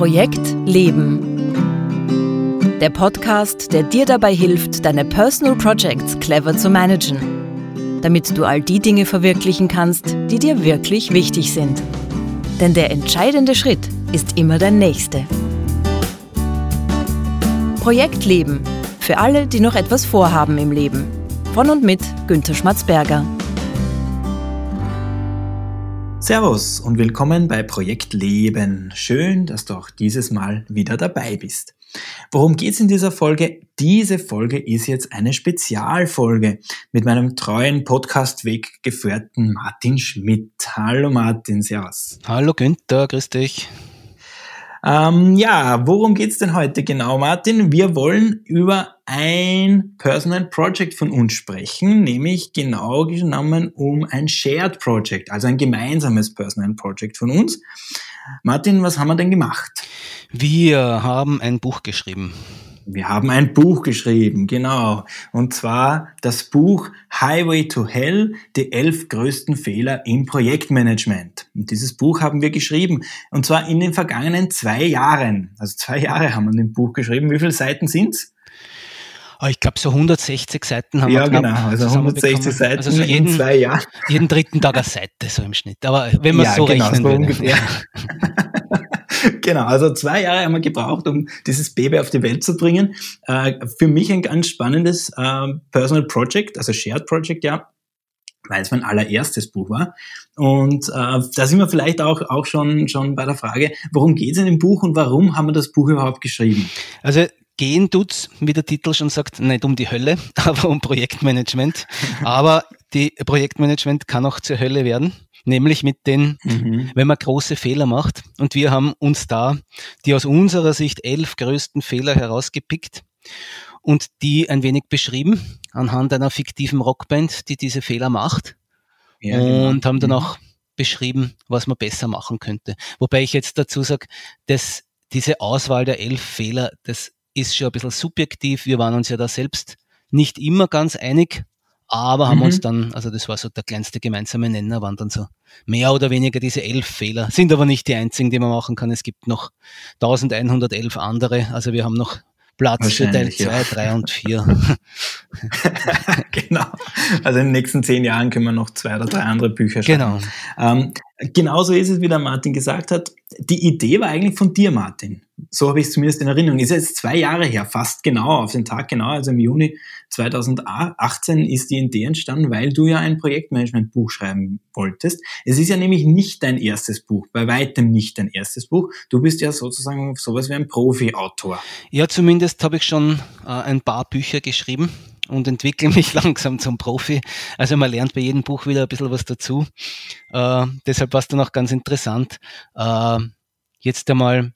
Projekt Leben. Der Podcast, der dir dabei hilft, deine Personal Projects clever zu managen, damit du all die Dinge verwirklichen kannst, die dir wirklich wichtig sind. Denn der entscheidende Schritt ist immer der nächste. Projekt Leben. Für alle, die noch etwas vorhaben im Leben. Von und mit Günter Schmatzberger. Servus und willkommen bei Projekt Leben. Schön, dass du auch dieses Mal wieder dabei bist. Worum geht's in dieser Folge? Diese Folge ist jetzt eine Spezialfolge mit meinem treuen Podcast-Weggefährten Martin Schmidt. Hallo Martin, servus. Hallo Günther, grüß dich. Ähm, ja, worum geht's denn heute genau, Martin? Wir wollen über ein Personal Project von uns sprechen, nämlich genau genommen um ein Shared Project, also ein gemeinsames Personal Project von uns. Martin, was haben wir denn gemacht? Wir haben ein Buch geschrieben. Wir haben ein Buch geschrieben, genau. Und zwar das Buch Highway to Hell, die elf größten Fehler im Projektmanagement. Und dieses Buch haben wir geschrieben. Und zwar in den vergangenen zwei Jahren. Also zwei Jahre haben wir ein Buch geschrieben. Wie viele Seiten sind's? Oh, ich glaube, so 160 Seiten haben ja, wir genau, also 160 Seiten also so jeden, in zwei Jahren. Jeden dritten Tag eine Seite, so im Schnitt. Aber wenn man ja, so genau, rechnen so würde. genau, also zwei Jahre haben wir gebraucht, um dieses Baby auf die Welt zu bringen. Äh, für mich ein ganz spannendes äh, Personal Project, also Shared Project, ja, weil es mein allererstes Buch war. Und äh, da sind wir vielleicht auch, auch schon, schon bei der Frage, worum geht es in dem Buch und warum haben wir das Buch überhaupt geschrieben? Also gehen tut's, wie der Titel schon sagt, nicht um die Hölle, aber um Projektmanagement. aber die Projektmanagement kann auch zur Hölle werden nämlich mit den, mhm. wenn man große Fehler macht. Und wir haben uns da die aus unserer Sicht elf größten Fehler herausgepickt und die ein wenig beschrieben anhand einer fiktiven Rockband, die diese Fehler macht. Ja, genau. und haben dann mhm. auch beschrieben, was man besser machen könnte. Wobei ich jetzt dazu sage, dass diese Auswahl der elf Fehler, das ist schon ein bisschen subjektiv. Wir waren uns ja da selbst nicht immer ganz einig, aber haben mhm. uns dann, also das war so der kleinste gemeinsame Nenner, waren dann so mehr oder weniger diese elf Fehler. Sind aber nicht die einzigen, die man machen kann. Es gibt noch 1111 andere. Also wir haben noch Platz für Teil 2, 3 ja. und 4. genau. Also in den nächsten zehn Jahren können wir noch zwei oder drei andere Bücher schreiben. Genau. Ähm, genauso ist es, wie der Martin gesagt hat. Die Idee war eigentlich von dir, Martin. So habe ich es zumindest in Erinnerung. Ist jetzt zwei Jahre her, fast genau, auf den Tag genau, also im Juni 2018 ist die Idee entstanden, weil du ja ein Projektmanagement-Buch schreiben wolltest. Es ist ja nämlich nicht dein erstes Buch, bei weitem nicht dein erstes Buch. Du bist ja sozusagen sowas wie ein Profi-Autor. Ja, zumindest habe ich schon äh, ein paar Bücher geschrieben und entwickle mich langsam zum Profi. Also man lernt bei jedem Buch wieder ein bisschen was dazu. Äh, deshalb war es dann auch ganz interessant, äh, jetzt einmal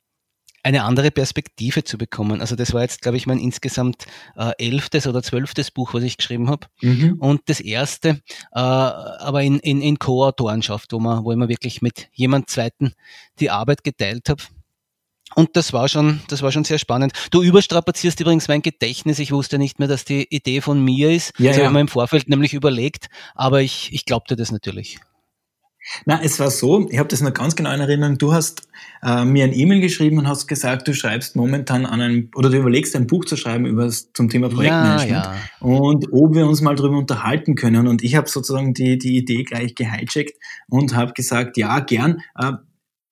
eine andere Perspektive zu bekommen. Also das war jetzt, glaube ich, mein insgesamt äh, elftes oder zwölftes Buch, was ich geschrieben habe. Mhm. Und das erste, äh, aber in, in, in Co-Autorenschaft, wo man, wo ich mir wirklich mit jemand Zweiten die Arbeit geteilt habe. Und das war schon, das war schon sehr spannend. Du überstrapazierst übrigens mein Gedächtnis. Ich wusste nicht mehr, dass die Idee von mir ist. Ja, das ja. habe ich mir im Vorfeld nämlich überlegt, aber ich, ich glaubte das natürlich. Na, es war so, ich habe das noch ganz genau in Erinnerung, du hast äh, mir ein E-Mail geschrieben und hast gesagt, du schreibst momentan an einem, oder du überlegst ein Buch zu schreiben über zum Thema Projektmanagement ja, ja. und ob wir uns mal darüber unterhalten können. Und ich habe sozusagen die, die Idee gleich gehijackt und habe gesagt, ja, gern. Äh,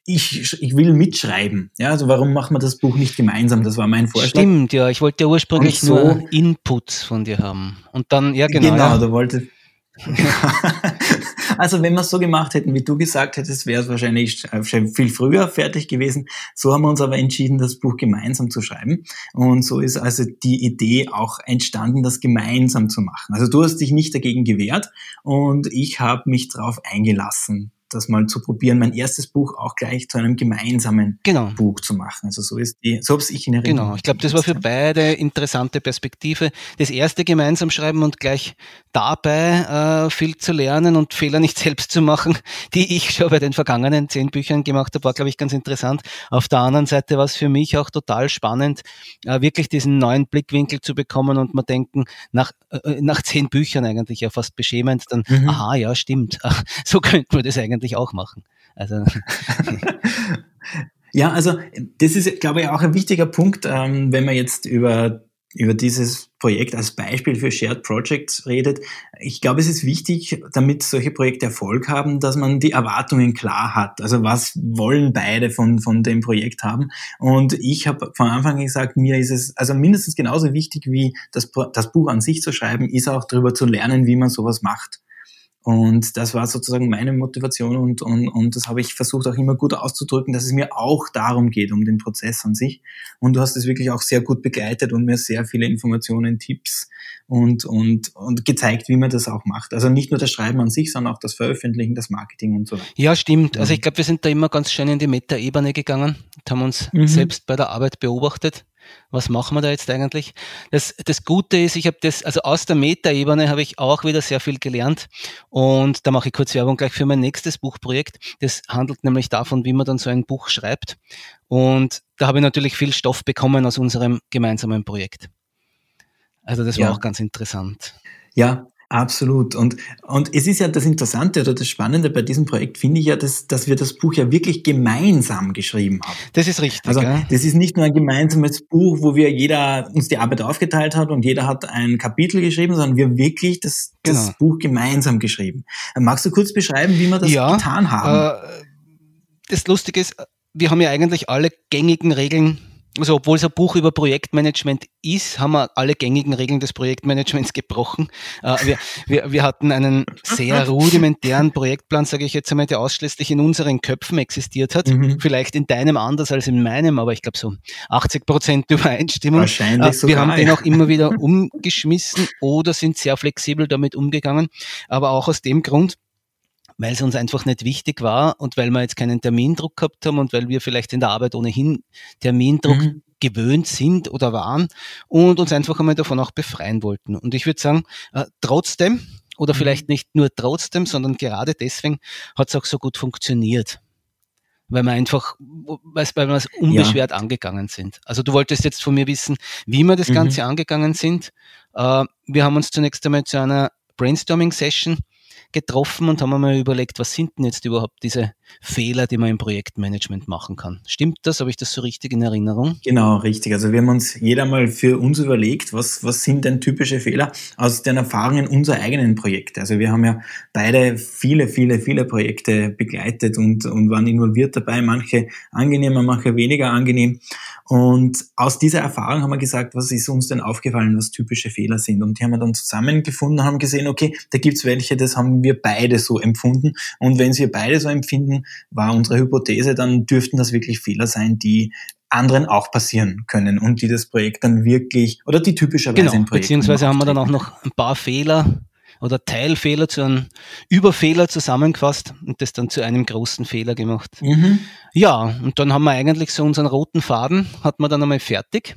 ich, ich will mitschreiben. Ja, also warum machen wir das Buch nicht gemeinsam? Das war mein Vorschlag. Stimmt, ja. Ich wollte ja ursprünglich so, nur Inputs von dir haben. Und dann, ja genau. Genau, ja. du wolltest. Also wenn wir es so gemacht hätten, wie du gesagt hättest, wäre es wahrscheinlich viel früher fertig gewesen. So haben wir uns aber entschieden, das Buch gemeinsam zu schreiben. Und so ist also die Idee auch entstanden, das gemeinsam zu machen. Also du hast dich nicht dagegen gewehrt und ich habe mich darauf eingelassen, das mal zu probieren, mein erstes Buch auch gleich zu einem gemeinsamen genau. Buch zu machen. Also so ist die, so habe ich in Erinnerung. Genau, ich glaube, das war für beide interessante Perspektive. Das erste gemeinsam schreiben und gleich dabei äh, viel zu lernen und Fehler nicht selbst zu machen, die ich schon bei den vergangenen zehn Büchern gemacht habe, war, glaube ich, ganz interessant. Auf der anderen Seite war es für mich auch total spannend, äh, wirklich diesen neuen Blickwinkel zu bekommen und man denken, nach, äh, nach zehn Büchern eigentlich ja fast beschämend, dann, mhm. aha, ja, stimmt, so könnte man das eigentlich auch machen. Also Ja, also das ist, glaube ich, auch ein wichtiger Punkt, ähm, wenn man jetzt über über dieses Projekt als Beispiel für Shared Projects redet. Ich glaube, es ist wichtig, damit solche Projekte Erfolg haben, dass man die Erwartungen klar hat. Also was wollen beide von, von dem Projekt haben? Und ich habe von Anfang an gesagt, mir ist es also mindestens genauso wichtig wie das, das Buch an sich zu schreiben, ist auch darüber zu lernen, wie man sowas macht. Und das war sozusagen meine Motivation und, und, und das habe ich versucht auch immer gut auszudrücken, dass es mir auch darum geht, um den Prozess an sich. Und du hast es wirklich auch sehr gut begleitet und mir sehr viele Informationen, Tipps und, und, und gezeigt, wie man das auch macht. Also nicht nur das Schreiben an sich, sondern auch das Veröffentlichen, das Marketing und so weiter. Ja, stimmt. Also ich glaube, wir sind da immer ganz schön in die Meta-Ebene gegangen und haben uns mhm. selbst bei der Arbeit beobachtet was machen wir da jetzt eigentlich? Das, das Gute ist, ich habe das, also aus der Metaebene habe ich auch wieder sehr viel gelernt und da mache ich kurz Werbung gleich für mein nächstes Buchprojekt. Das handelt nämlich davon, wie man dann so ein Buch schreibt und da habe ich natürlich viel Stoff bekommen aus unserem gemeinsamen Projekt. Also das war ja. auch ganz interessant. Ja, Absolut. Und, und es ist ja das Interessante oder das Spannende bei diesem Projekt, finde ich ja, dass, dass wir das Buch ja wirklich gemeinsam geschrieben haben. Das ist richtig. Also, ja. das ist nicht nur ein gemeinsames Buch, wo wir jeder uns die Arbeit aufgeteilt hat und jeder hat ein Kapitel geschrieben, sondern wir wirklich das, das genau. Buch gemeinsam geschrieben. Magst du kurz beschreiben, wie wir das ja, getan haben? Äh, das Lustige ist, wir haben ja eigentlich alle gängigen Regeln also obwohl es ein Buch über Projektmanagement ist, haben wir alle gängigen Regeln des Projektmanagements gebrochen. Äh, wir, wir, wir hatten einen sehr rudimentären Projektplan, sage ich jetzt einmal, der ausschließlich in unseren Köpfen existiert hat. Mhm. Vielleicht in deinem anders als in meinem, aber ich glaube so 80 Prozent Übereinstimmung. Wahrscheinlich äh, sogar, wir haben den auch immer wieder umgeschmissen oder sind sehr flexibel damit umgegangen. Aber auch aus dem Grund, weil es uns einfach nicht wichtig war und weil wir jetzt keinen Termindruck gehabt haben und weil wir vielleicht in der Arbeit ohnehin Termindruck mhm. gewöhnt sind oder waren und uns einfach einmal davon auch befreien wollten. Und ich würde sagen, äh, trotzdem, oder mhm. vielleicht nicht nur trotzdem, sondern gerade deswegen hat es auch so gut funktioniert. Weil wir einfach, weil wir es unbeschwert ja. angegangen sind. Also du wolltest jetzt von mir wissen, wie wir das mhm. Ganze angegangen sind. Äh, wir haben uns zunächst einmal zu einer Brainstorming-Session getroffen und haben mal überlegt, was sind denn jetzt überhaupt diese Fehler, die man im Projektmanagement machen kann. Stimmt das? Habe ich das so richtig in Erinnerung? Genau, richtig. Also wir haben uns jeder mal für uns überlegt, was, was sind denn typische Fehler aus den Erfahrungen unserer eigenen Projekte. Also wir haben ja beide viele, viele, viele Projekte begleitet und, und waren involviert dabei, manche angenehmer, manche weniger angenehm. Und aus dieser Erfahrung haben wir gesagt, was ist uns denn aufgefallen, was typische Fehler sind. Und die haben wir dann zusammengefunden und haben gesehen, okay, da gibt's welche, das haben wir beide so empfunden. Und wenn sie beide so empfinden, war unsere Hypothese, dann dürften das wirklich Fehler sein, die anderen auch passieren können und die das Projekt dann wirklich oder die typischerweise genau, im Projekt beziehungsweise haben wir dann auch noch ein paar Fehler oder Teilfehler zu einem Überfehler zusammengefasst und das dann zu einem großen Fehler gemacht. Mhm. Ja, und dann haben wir eigentlich so unseren roten Faden, hat man dann einmal fertig.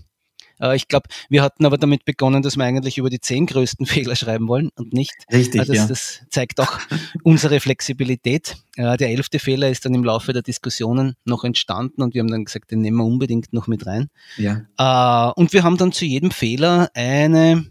Äh, ich glaube, wir hatten aber damit begonnen, dass wir eigentlich über die zehn größten Fehler schreiben wollen und nicht. Richtig, also das, ja. das zeigt auch unsere Flexibilität. Äh, der elfte Fehler ist dann im Laufe der Diskussionen noch entstanden und wir haben dann gesagt, den nehmen wir unbedingt noch mit rein. Ja. Äh, und wir haben dann zu jedem Fehler eine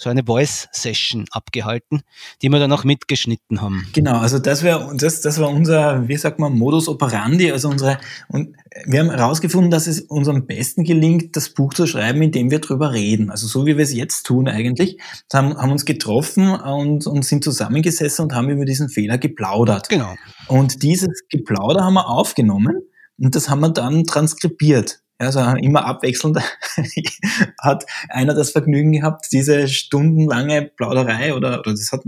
so eine Voice-Session abgehalten, die wir dann auch mitgeschnitten haben. Genau, also das wäre das, das war unser, wie sagt man, Modus operandi, also unsere und wir haben herausgefunden, dass es uns am besten gelingt, das Buch zu schreiben, indem wir drüber reden. Also so wie wir es jetzt tun eigentlich, haben, haben uns getroffen und, und sind zusammengesessen und haben über diesen Fehler geplaudert. Genau. Und dieses Geplauder haben wir aufgenommen und das haben wir dann transkribiert. Also immer abwechselnd hat einer das Vergnügen gehabt, diese stundenlange Plauderei oder, oder das hat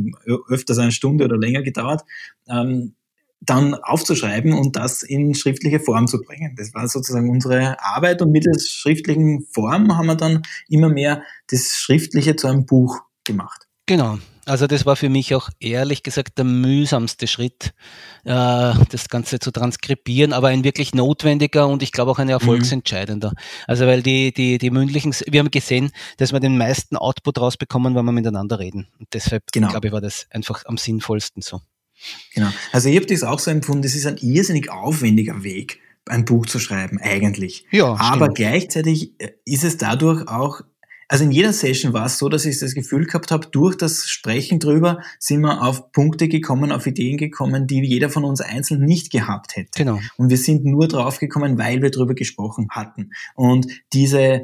öfters eine Stunde oder länger gedauert, ähm, dann aufzuschreiben und das in schriftliche Form zu bringen. Das war sozusagen unsere Arbeit und mit der schriftlichen Form haben wir dann immer mehr das Schriftliche zu einem Buch gemacht. Genau. Also das war für mich auch ehrlich gesagt der mühsamste Schritt, äh, das Ganze zu transkribieren, aber ein wirklich notwendiger und ich glaube auch ein erfolgsentscheidender. Mhm. Also weil die, die, die mündlichen, wir haben gesehen, dass wir den meisten Output rausbekommen, wenn wir miteinander reden. Und deshalb, genau. glaube ich, war das einfach am sinnvollsten so. Genau. Also ich habe das auch so empfunden, das ist ein irrsinnig aufwendiger Weg, ein Buch zu schreiben, eigentlich. Ja, Aber stimmt. gleichzeitig ist es dadurch auch also in jeder Session war es so, dass ich das Gefühl gehabt habe, durch das Sprechen drüber sind wir auf Punkte gekommen, auf Ideen gekommen, die jeder von uns einzeln nicht gehabt hätte. Genau. Und wir sind nur drauf gekommen, weil wir drüber gesprochen hatten. Und diese,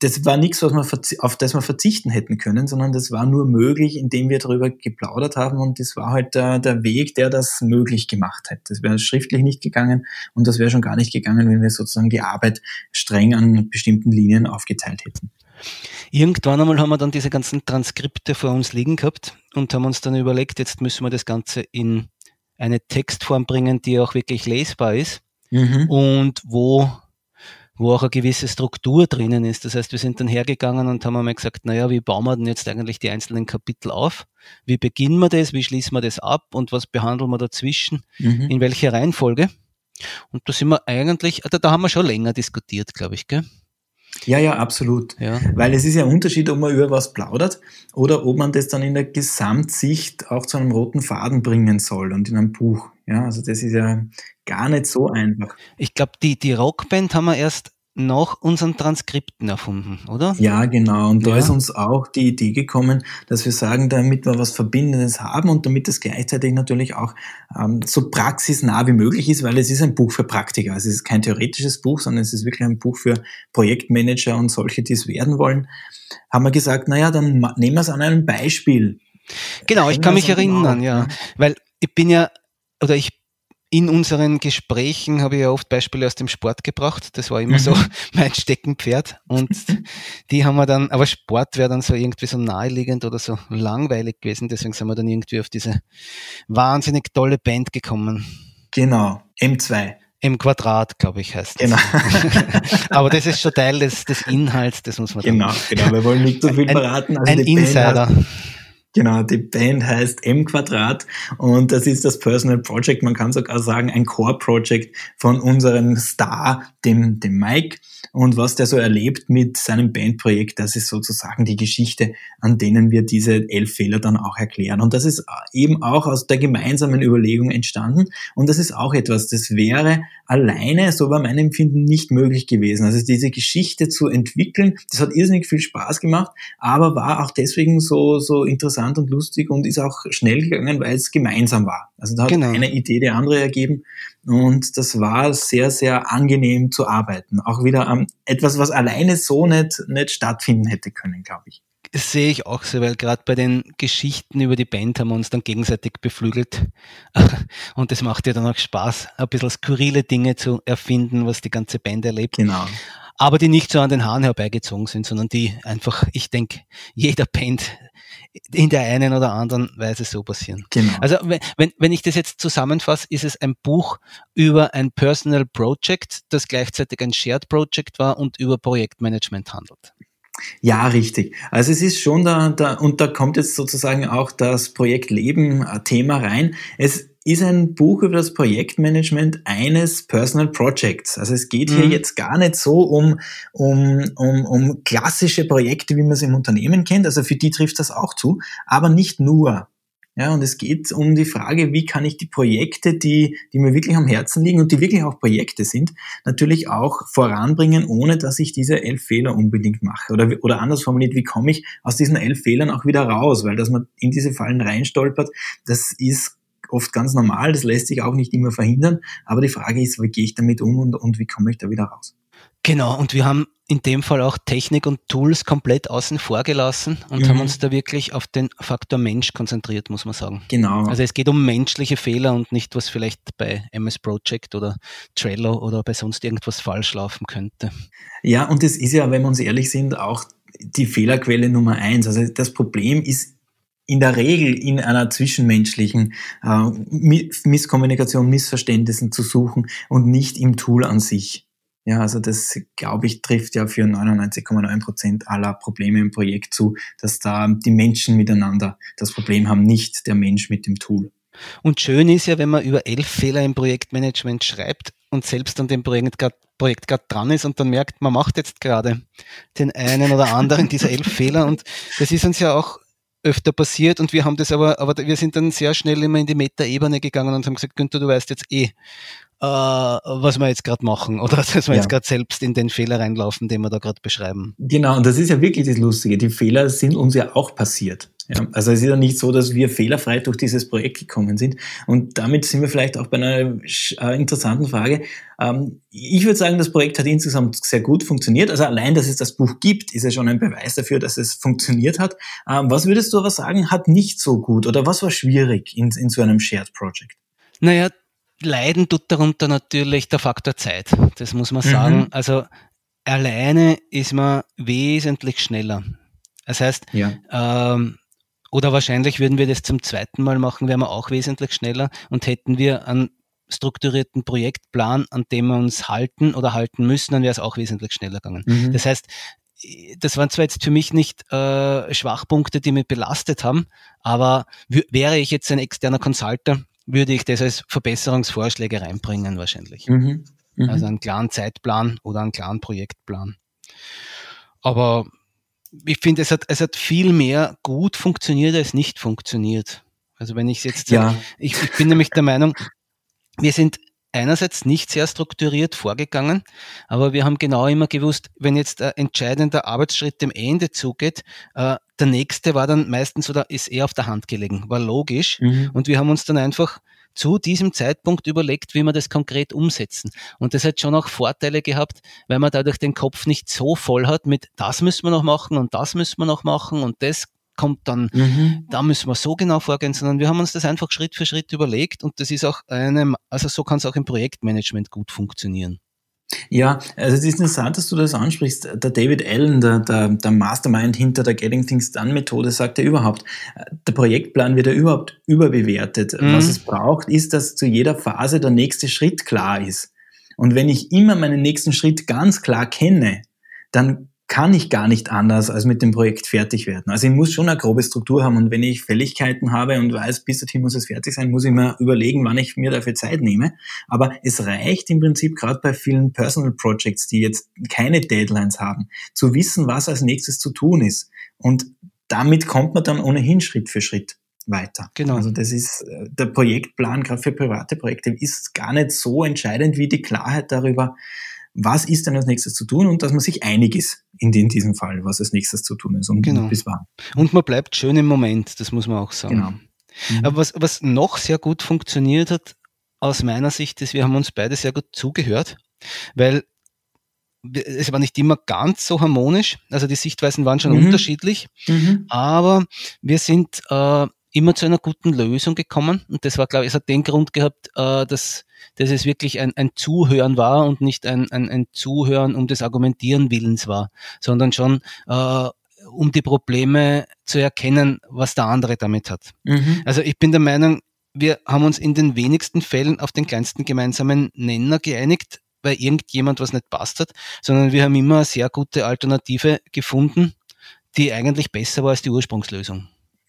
das war nichts, was man, auf das wir verzichten hätten können, sondern das war nur möglich, indem wir darüber geplaudert haben. Und das war halt der, der Weg, der das möglich gemacht hat. Das wäre schriftlich nicht gegangen und das wäre schon gar nicht gegangen, wenn wir sozusagen die Arbeit streng an bestimmten Linien aufgeteilt hätten. Irgendwann einmal haben wir dann diese ganzen Transkripte vor uns liegen gehabt und haben uns dann überlegt, jetzt müssen wir das Ganze in eine Textform bringen, die auch wirklich lesbar ist mhm. und wo, wo auch eine gewisse Struktur drinnen ist. Das heißt, wir sind dann hergegangen und haben einmal gesagt, naja, wie bauen wir denn jetzt eigentlich die einzelnen Kapitel auf? Wie beginnen wir das? Wie schließen wir das ab? Und was behandeln wir dazwischen? Mhm. In welcher Reihenfolge? Und da sind wir eigentlich, da, da haben wir schon länger diskutiert, glaube ich, gell? Ja, ja, absolut. Ja. Weil es ist ja ein Unterschied, ob man über was plaudert oder ob man das dann in der Gesamtsicht auch zu einem roten Faden bringen soll und in einem Buch. Ja, also das ist ja gar nicht so einfach. Ich glaube, die, die Rockband haben wir erst nach unseren Transkripten erfunden, oder? Ja, genau. Und da ja. ist uns auch die Idee gekommen, dass wir sagen, damit wir was Verbindendes haben und damit es gleichzeitig natürlich auch ähm, so praxisnah wie möglich ist, weil es ist ein Buch für Praktiker. Also es ist kein theoretisches Buch, sondern es ist wirklich ein Buch für Projektmanager und solche, die es werden wollen. Haben wir gesagt, naja, dann nehmen wir es an einem Beispiel. Genau, ich kann mich erinnern, ja. Weil ich bin ja, oder ich in unseren Gesprächen habe ich ja oft Beispiele aus dem Sport gebracht. Das war immer mhm. so mein Steckenpferd. Und die haben wir dann, aber Sport wäre dann so irgendwie so naheliegend oder so langweilig gewesen. Deswegen sind wir dann irgendwie auf diese wahnsinnig tolle Band gekommen. Genau, M2. M Quadrat, glaube ich, heißt das. Genau. aber das ist schon Teil des, des Inhalts, das muss man Genau, genau. Wir wollen nicht so viel verraten. Also ein Insider. Hat, Genau, die Band heißt M Quadrat und das ist das Personal Project, man kann sogar sagen ein Core Project von unserem Star, dem, dem Mike und was der so erlebt mit seinem Bandprojekt, das ist sozusagen die Geschichte, an denen wir diese elf Fehler dann auch erklären. Und das ist eben auch aus der gemeinsamen Überlegung entstanden. Und das ist auch etwas, das wäre alleine, so war mein Empfinden, nicht möglich gewesen. Also diese Geschichte zu entwickeln, das hat irrsinnig viel Spaß gemacht, aber war auch deswegen so, so interessant und lustig und ist auch schnell gegangen, weil es gemeinsam war. Also da hat genau. eine Idee die andere ergeben und das war sehr, sehr angenehm zu arbeiten. Auch wieder um, etwas, was alleine so nicht, nicht stattfinden hätte können, glaube ich. Das sehe ich auch so, weil gerade bei den Geschichten über die Band haben wir uns dann gegenseitig beflügelt. Und das macht ja dann auch Spaß, ein bisschen skurrile Dinge zu erfinden, was die ganze Band erlebt. Genau. Aber die nicht so an den Haaren herbeigezogen sind, sondern die einfach, ich denke, jeder Band in der einen oder anderen Weise so passieren. Genau. Also wenn, wenn ich das jetzt zusammenfasse, ist es ein Buch über ein Personal Project, das gleichzeitig ein Shared Project war und über Projektmanagement handelt. Ja, richtig. Also es ist schon da, da und da kommt jetzt sozusagen auch das Projekt Leben äh, Thema rein. Es ist ein Buch über das Projektmanagement eines Personal Projects. Also es geht hier mhm. jetzt gar nicht so um, um, um, um klassische Projekte, wie man es im Unternehmen kennt. Also für die trifft das auch zu, aber nicht nur. Ja, und es geht um die Frage, wie kann ich die Projekte, die, die mir wirklich am Herzen liegen und die wirklich auch Projekte sind, natürlich auch voranbringen, ohne dass ich diese elf Fehler unbedingt mache. Oder, oder anders formuliert, wie komme ich aus diesen elf Fehlern auch wieder raus? Weil dass man in diese Fallen reinstolpert, das ist oft ganz normal, das lässt sich auch nicht immer verhindern. Aber die Frage ist, wie gehe ich damit um und, und wie komme ich da wieder raus? Genau, und wir haben in dem Fall auch Technik und Tools komplett außen vor gelassen und mhm. haben uns da wirklich auf den Faktor Mensch konzentriert, muss man sagen. Genau. Also es geht um menschliche Fehler und nicht, was vielleicht bei MS Project oder Trello oder bei sonst irgendwas falsch laufen könnte. Ja, und das ist ja, wenn wir uns ehrlich sind, auch die Fehlerquelle Nummer eins. Also das Problem ist in der Regel in einer zwischenmenschlichen äh, Misskommunikation, Missverständnissen zu suchen und nicht im Tool an sich. Ja, also das, glaube ich, trifft ja für 99,9 Prozent aller Probleme im Projekt zu, dass da die Menschen miteinander das Problem haben, nicht der Mensch mit dem Tool. Und schön ist ja, wenn man über elf Fehler im Projektmanagement schreibt und selbst an dem Projekt gerade Projekt gerade dran ist und dann merkt, man macht jetzt gerade den einen oder anderen dieser elf Fehler und das ist uns ja auch öfter passiert und wir haben das aber, aber wir sind dann sehr schnell immer in die Meta-Ebene gegangen und haben gesagt, Günther, du weißt jetzt eh, äh, was wir jetzt gerade machen oder dass wir ja. jetzt gerade selbst in den Fehler reinlaufen, den wir da gerade beschreiben. Genau, und das ist ja wirklich das Lustige. Die Fehler sind uns ja auch passiert. Ja, also es ist ja nicht so, dass wir fehlerfrei durch dieses Projekt gekommen sind. Und damit sind wir vielleicht auch bei einer äh, interessanten Frage. Ähm, ich würde sagen, das Projekt hat insgesamt sehr gut funktioniert. Also allein, dass es das Buch gibt, ist ja schon ein Beweis dafür, dass es funktioniert hat. Ähm, was würdest du aber sagen, hat nicht so gut oder was war schwierig in, in so einem Shared Project? Naja, leiden tut darunter natürlich der Faktor Zeit. Das muss man sagen. Mhm. Also alleine ist man wesentlich schneller. Das heißt, ja. ähm, oder wahrscheinlich würden wir das zum zweiten Mal machen, wären wir auch wesentlich schneller und hätten wir einen strukturierten Projektplan, an dem wir uns halten oder halten müssen, dann wäre es auch wesentlich schneller gegangen. Mhm. Das heißt, das waren zwar jetzt für mich nicht äh, Schwachpunkte, die mich belastet haben, aber wäre ich jetzt ein externer Consultant, würde ich das als Verbesserungsvorschläge reinbringen wahrscheinlich. Mhm. Mhm. Also einen klaren Zeitplan oder einen klaren Projektplan. Aber ich finde, es hat, es hat viel mehr gut funktioniert als nicht funktioniert. Also wenn ich jetzt, ja. ich, ich bin nämlich der Meinung, wir sind einerseits nicht sehr strukturiert vorgegangen, aber wir haben genau immer gewusst, wenn jetzt ein entscheidender Arbeitsschritt dem Ende zugeht, äh, der nächste war dann meistens oder ist eher auf der Hand gelegen, war logisch. Mhm. Und wir haben uns dann einfach zu diesem Zeitpunkt überlegt, wie wir das konkret umsetzen. Und das hat schon auch Vorteile gehabt, weil man dadurch den Kopf nicht so voll hat mit, das müssen wir noch machen und das müssen wir noch machen und das kommt dann, mhm. da müssen wir so genau vorgehen, sondern wir haben uns das einfach Schritt für Schritt überlegt und das ist auch einem, also so kann es auch im Projektmanagement gut funktionieren. Ja, also es ist interessant, dass du das ansprichst. Der David Allen, der, der, der Mastermind hinter der Getting Things Done Methode, sagt ja überhaupt, der Projektplan wird ja überhaupt überbewertet. Mhm. Was es braucht, ist, dass zu jeder Phase der nächste Schritt klar ist. Und wenn ich immer meinen nächsten Schritt ganz klar kenne, dann kann ich gar nicht anders als mit dem Projekt fertig werden. Also ich muss schon eine grobe Struktur haben und wenn ich Fälligkeiten habe und weiß, bis dorthin muss es fertig sein, muss ich mir überlegen, wann ich mir dafür Zeit nehme. Aber es reicht im Prinzip gerade bei vielen Personal Projects, die jetzt keine Deadlines haben, zu wissen, was als nächstes zu tun ist. Und damit kommt man dann ohnehin Schritt für Schritt weiter. Genau. Also das ist äh, der Projektplan gerade für private Projekte ist gar nicht so entscheidend wie die Klarheit darüber, was ist denn als nächstes zu tun und dass man sich einig ist in, diesem Fall, was als nächstes zu tun ist und genau. bis wann. Und man bleibt schön im Moment, das muss man auch sagen. Genau. Mhm. Aber was, was noch sehr gut funktioniert hat, aus meiner Sicht, ist, wir haben uns beide sehr gut zugehört, weil es war nicht immer ganz so harmonisch, also die Sichtweisen waren schon mhm. unterschiedlich, mhm. aber wir sind äh, immer zu einer guten Lösung gekommen. Und das war, glaube ich, es hat den Grund gehabt, äh, dass, dass es wirklich ein, ein Zuhören war und nicht ein, ein, ein Zuhören um des Argumentieren Willens war, sondern schon äh, um die Probleme zu erkennen, was der andere damit hat. Mhm. Also ich bin der Meinung, wir haben uns in den wenigsten Fällen auf den kleinsten gemeinsamen Nenner geeinigt, weil irgendjemand was nicht passt hat, sondern wir haben immer eine sehr gute Alternative gefunden, die eigentlich besser war als die Ursprungslösung.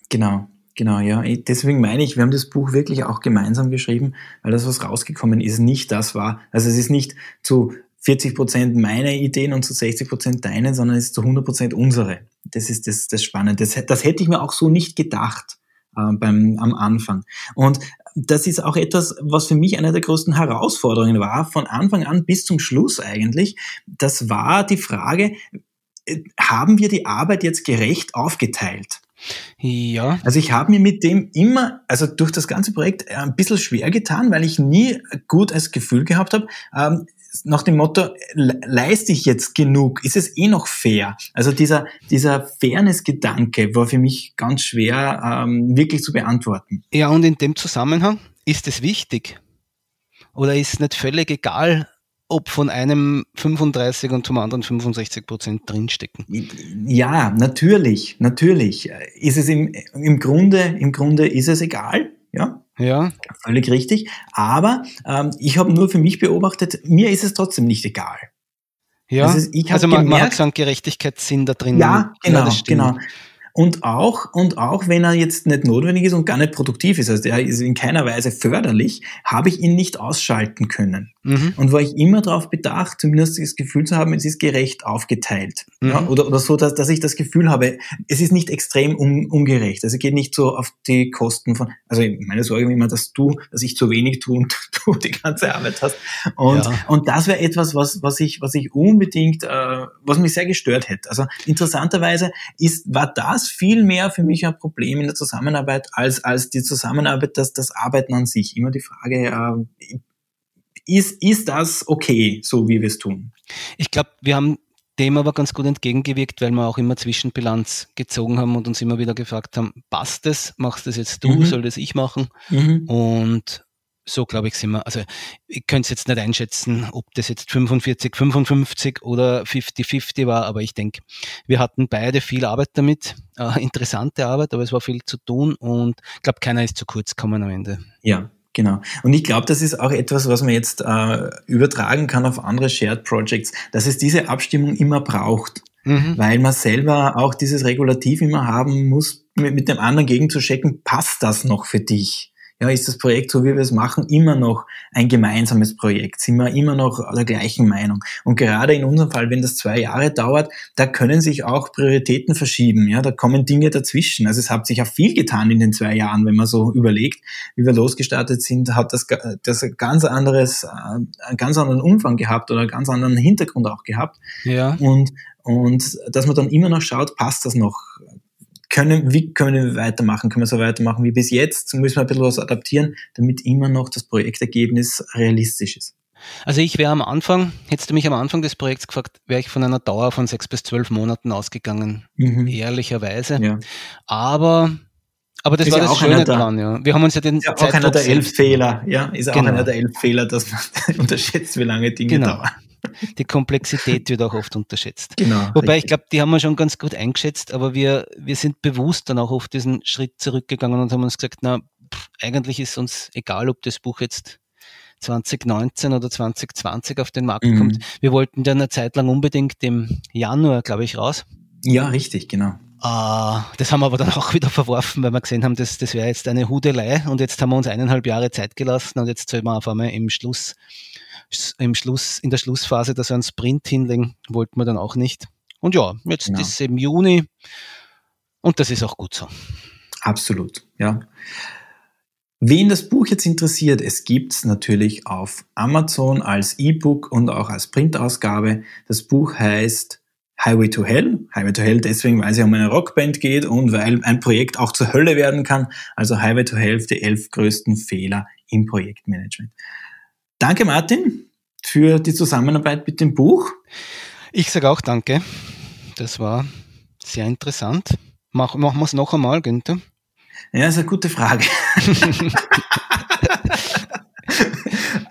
Genau. Genau, ja. Deswegen meine ich, wir haben das Buch wirklich auch gemeinsam geschrieben, weil das, was rausgekommen ist, nicht das war. Also es ist nicht zu 40 Prozent meine Ideen und zu 60 Prozent deine, sondern es ist zu 100 Prozent unsere. Das ist das, das Spannende. Das, das hätte ich mir auch so nicht gedacht äh, beim, am Anfang. Und das ist auch etwas, was für mich eine der größten Herausforderungen war, von Anfang an bis zum Schluss eigentlich. Das war die Frage, äh, haben wir die Arbeit jetzt gerecht aufgeteilt? Ja. Also ich habe mir mit dem immer, also durch das ganze Projekt äh, ein bisschen schwer getan, weil ich nie gut als Gefühl gehabt habe, ähm, nach dem Motto, leiste ich jetzt genug? Ist es eh noch fair? Also dieser, dieser Fairness-Gedanke war für mich ganz schwer ähm, wirklich zu beantworten. Ja, und in dem Zusammenhang, ist es wichtig? Oder ist es nicht völlig egal, ob von einem 35 und zum anderen 65 Prozent drinstecken. Ja, natürlich, natürlich. Ist es im, im Grunde, im Grunde ist es egal, ja. Ja. Völlig richtig. Aber ähm, ich habe nur für mich beobachtet, mir ist es trotzdem nicht egal. Ja, also, also man, gemerkt, man hat so einen Gerechtigkeitssinn da drin. Ja, genau, ja, genau. Und auch, und auch wenn er jetzt nicht notwendig ist und gar nicht produktiv ist, also er ist in keiner Weise förderlich, habe ich ihn nicht ausschalten können. Mhm. und war ich immer darauf bedacht, zumindest das Gefühl zu haben, es ist gerecht aufgeteilt. Mhm. Ja, oder, oder so, dass, dass ich das Gefühl habe, es ist nicht extrem un, ungerecht. Also es geht nicht so auf die Kosten von, also meine Sorge ist immer, dass du, dass ich zu wenig tue und du die ganze Arbeit hast. Und, ja. und das wäre etwas, was, was ich, was ich unbedingt, äh, was mich sehr gestört hätte. Also interessanterweise ist, war das viel mehr für mich ein Problem in der Zusammenarbeit als, als die Zusammenarbeit, das, das Arbeiten an sich. Immer die Frage, äh, ist, ist das okay, so wie wir es tun? Ich glaube, wir haben dem aber ganz gut entgegengewirkt, weil wir auch immer Zwischenbilanz gezogen haben und uns immer wieder gefragt haben, passt es, machst das jetzt du, mhm. soll das ich machen? Mhm. Und so glaube ich sind wir, also ich könnte es jetzt nicht einschätzen, ob das jetzt 45, 55 oder 50-50 war, aber ich denke, wir hatten beide viel Arbeit damit, äh, interessante Arbeit, aber es war viel zu tun und ich glaube, keiner ist zu kurz gekommen am Ende. Ja, Genau. Und ich glaube, das ist auch etwas, was man jetzt äh, übertragen kann auf andere Shared Projects, dass es diese Abstimmung immer braucht. Mhm. Weil man selber auch dieses Regulativ immer haben muss, mit, mit dem anderen gegen zu checken, passt das noch für dich? Ja, ist das Projekt, so wie wir es machen, immer noch ein gemeinsames Projekt? Sind wir immer noch der gleichen Meinung? Und gerade in unserem Fall, wenn das zwei Jahre dauert, da können sich auch Prioritäten verschieben. Ja, da kommen Dinge dazwischen. Also es hat sich auch viel getan in den zwei Jahren, wenn man so überlegt, wie wir losgestartet sind, hat das, das ganz anderes, äh, einen ganz anderen Umfang gehabt oder einen ganz anderen Hintergrund auch gehabt. Ja. Und, und dass man dann immer noch schaut, passt das noch? Können, wie können wir weitermachen? Können wir so weitermachen wie bis jetzt? Müssen wir ein bisschen was adaptieren, damit immer noch das Projektergebnis realistisch ist. Also ich wäre am Anfang, hättest du mich am Anfang des Projekts gefragt, wäre ich von einer Dauer von sechs bis zwölf Monaten ausgegangen, mhm. ehrlicherweise. Ja. Aber aber das ist war ja das Schöne dran, ja. Wir haben uns ja den ist ja auch einer der elf Fehler, ja, ist auch genau. einer der elf Fehler, dass man unterschätzt, wie lange Dinge genau. dauern. Die Komplexität wird auch oft unterschätzt. Genau, Wobei richtig. ich glaube, die haben wir schon ganz gut eingeschätzt, aber wir, wir sind bewusst dann auch auf diesen Schritt zurückgegangen und haben uns gesagt, na, pff, eigentlich ist uns egal, ob das Buch jetzt 2019 oder 2020 auf den Markt mhm. kommt. Wir wollten dann eine Zeit lang unbedingt im Januar, glaube ich, raus. Ja, richtig, genau. Uh, das haben wir aber dann auch wieder verworfen, weil wir gesehen haben, das, das wäre jetzt eine Hudelei und jetzt haben wir uns eineinhalb Jahre Zeit gelassen und jetzt soll man auf einmal im Schluss im Schluss, in der Schlussphase da so einen Sprint hinlegen, wollten wir dann auch nicht. Und ja, jetzt ja. ist es im Juni und das ist auch gut so. Absolut, ja. Wen das Buch jetzt interessiert, es gibt es natürlich auf Amazon als E-Book und auch als Printausgabe. Das Buch heißt Highway to Hell. Highway to Hell deswegen, weil es ja um eine Rockband geht und weil ein Projekt auch zur Hölle werden kann. Also Highway to Hell, die elf größten Fehler im Projektmanagement. Danke, Martin, für die Zusammenarbeit mit dem Buch. Ich sage auch danke. Das war sehr interessant. Mach, machen wir es noch einmal, Günther? Ja, ist eine gute Frage.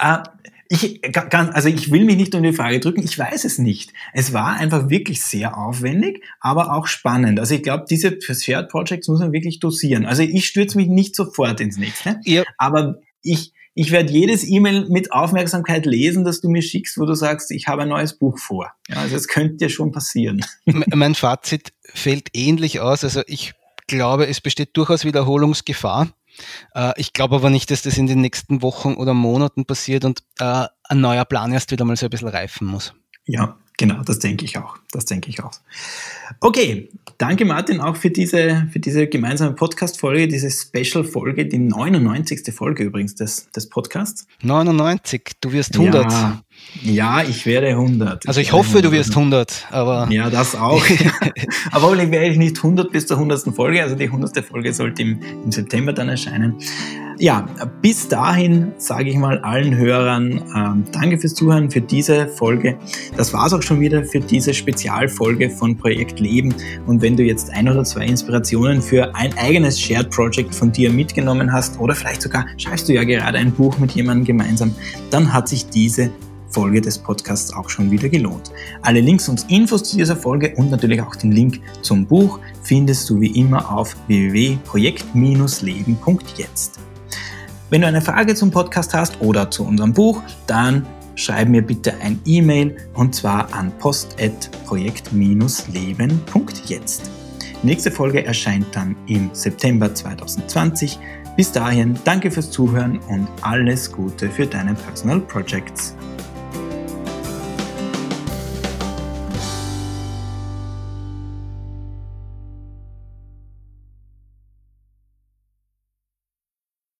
uh, ich, also ich will mich nicht um die Frage drücken, ich weiß es nicht. Es war einfach wirklich sehr aufwendig, aber auch spannend. Also ich glaube, diese Shared Projects muss man wirklich dosieren. Also ich stürze mich nicht sofort ins nächste, ja. aber ich, ich werde jedes E-Mail mit Aufmerksamkeit lesen, das du mir schickst, wo du sagst, ich habe ein neues Buch vor. Ja, also es könnte ja schon passieren. Mein Fazit fällt ähnlich aus. Also ich glaube, es besteht durchaus Wiederholungsgefahr. Äh, ich glaube aber nicht, dass das in den nächsten Wochen oder Monaten passiert und äh, ein neuer Plan erst wieder mal so ein bisschen reifen muss. Ja, Genau, das denke ich auch. Das denke ich auch. Okay, danke Martin auch für diese, für diese gemeinsame Podcast-Folge, diese Special-Folge, die 99. Folge übrigens des, des Podcasts. 99, du wirst 100. Ja, ja ich werde 100. Also ich, ich hoffe, 100. du wirst 100, aber... Ja, das auch. aber hoffentlich werde ich nicht 100 bis zur 100. Folge, also die 100. Folge sollte im, im September dann erscheinen. Ja, bis dahin sage ich mal allen Hörern ähm, danke fürs Zuhören für diese Folge. Das war's auch schon wieder für diese Spezialfolge von Projekt Leben. Und wenn du jetzt ein oder zwei Inspirationen für ein eigenes Shared Project von dir mitgenommen hast oder vielleicht sogar schreibst du ja gerade ein Buch mit jemandem gemeinsam, dann hat sich diese Folge des Podcasts auch schon wieder gelohnt. Alle Links und Infos zu dieser Folge und natürlich auch den Link zum Buch findest du wie immer auf www.projekt-leben.jetzt. Wenn du eine Frage zum Podcast hast oder zu unserem Buch, dann schreib mir bitte ein E-Mail und zwar an post.projekt-leben.jetzt. Nächste Folge erscheint dann im September 2020. Bis dahin, danke fürs Zuhören und alles Gute für deine Personal Projects.